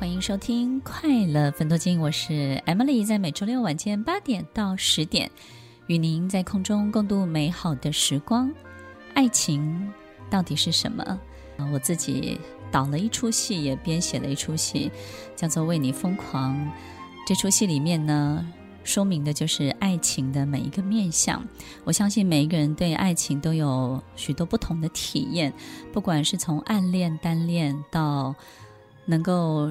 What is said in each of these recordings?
欢迎收听快乐分多金，我是 Emily，在每周六晚间八点到十点，与您在空中共度美好的时光。爱情到底是什么？我自己导了一出戏，也编写了一出戏，叫做《为你疯狂》。这出戏里面呢，说明的就是爱情的每一个面向。我相信每一个人对爱情都有许多不同的体验，不管是从暗恋、单恋到能够。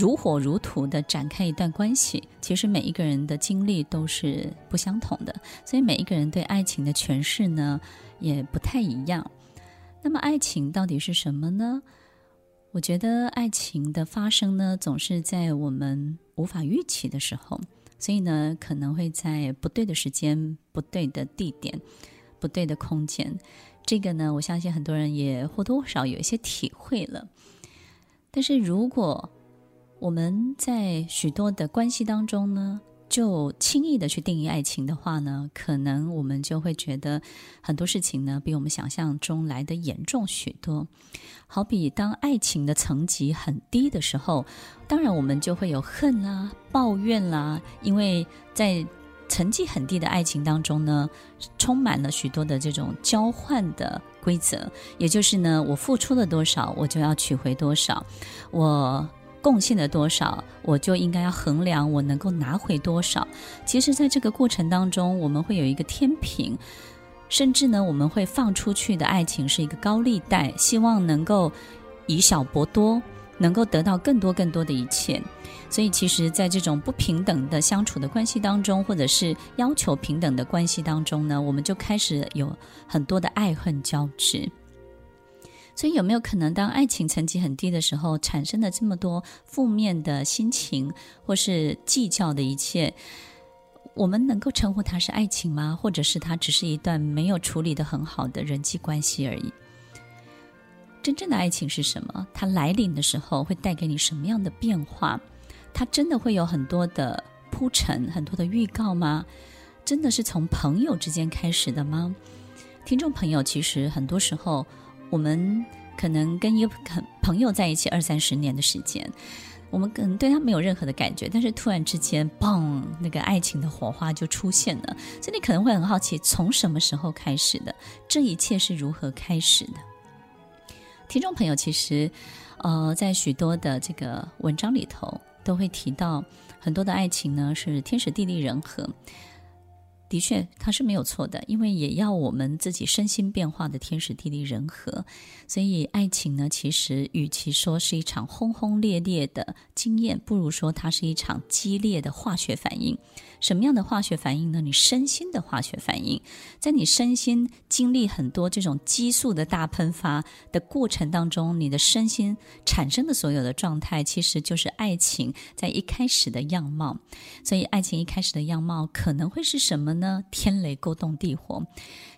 如火如荼的展开一段关系，其实每一个人的经历都是不相同的，所以每一个人对爱情的诠释呢也不太一样。那么，爱情到底是什么呢？我觉得爱情的发生呢，总是在我们无法预期的时候，所以呢，可能会在不对的时间、不对的地点、不对的空间。这个呢，我相信很多人也或多或少有一些体会了。但是如果我们在许多的关系当中呢，就轻易的去定义爱情的话呢，可能我们就会觉得很多事情呢，比我们想象中来的严重许多。好比当爱情的层级很低的时候，当然我们就会有恨啦、抱怨啦，因为在成绩很低的爱情当中呢，充满了许多的这种交换的规则，也就是呢，我付出了多少，我就要取回多少，我。贡献了多少，我就应该要衡量我能够拿回多少。其实，在这个过程当中，我们会有一个天平，甚至呢，我们会放出去的爱情是一个高利贷，希望能够以小博多，能够得到更多更多的一切。所以，其实，在这种不平等的相处的关系当中，或者是要求平等的关系当中呢，我们就开始有很多的爱恨交织。所以有没有可能，当爱情层级很低的时候，产生的这么多负面的心情，或是计较的一切，我们能够称呼它是爱情吗？或者是它只是一段没有处理得很好的人际关系而已？真正的爱情是什么？它来临的时候会带给你什么样的变化？它真的会有很多的铺陈、很多的预告吗？真的是从朋友之间开始的吗？听众朋友，其实很多时候。我们可能跟一个朋友在一起二三十年的时间，我们可能对他没有任何的感觉，但是突然之间，嘣，那个爱情的火花就出现了。所以你可能会很好奇，从什么时候开始的？这一切是如何开始的？听众朋友，其实，呃，在许多的这个文章里头，都会提到很多的爱情呢，是天时地利人和。的确，它是没有错的，因为也要我们自己身心变化的天时地利人和。所以，爱情呢，其实与其说是一场轰轰烈烈的经验，不如说它是一场激烈的化学反应。什么样的化学反应呢？你身心的化学反应，在你身心经历很多这种激素的大喷发的过程当中，你的身心产生的所有的状态，其实就是爱情在一开始的样貌。所以，爱情一开始的样貌可能会是什么呢？天雷勾动地火。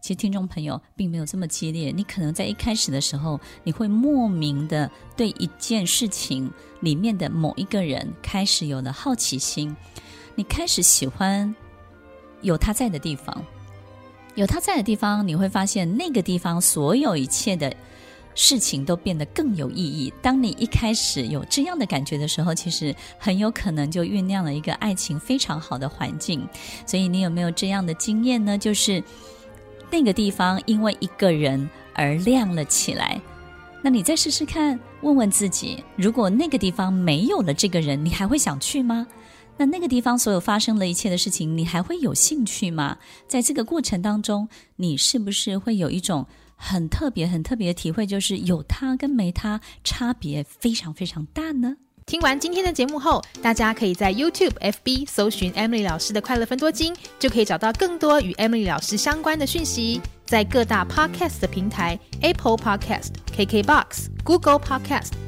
其实，听众朋友并没有这么激烈。你可能在一开始的时候，你会莫名的对一件事情里面的某一个人开始有了好奇心。你开始喜欢有他在的地方，有他在的地方，你会发现那个地方所有一切的事情都变得更有意义。当你一开始有这样的感觉的时候，其实很有可能就酝酿了一个爱情非常好的环境。所以你有没有这样的经验呢？就是那个地方因为一个人而亮了起来。那你再试试看，问问自己：如果那个地方没有了这个人，你还会想去吗？那那个地方所有发生的一切的事情，你还会有兴趣吗？在这个过程当中，你是不是会有一种很特别、很特别的体会，就是有他跟没他差别非常非常大呢？听完今天的节目后，大家可以在 YouTube、FB 搜寻 Emily 老师的快乐分多金，就可以找到更多与 Emily 老师相关的讯息。在各大 Podcast 的平台，Apple Podcast、KKBox、Google Podcast。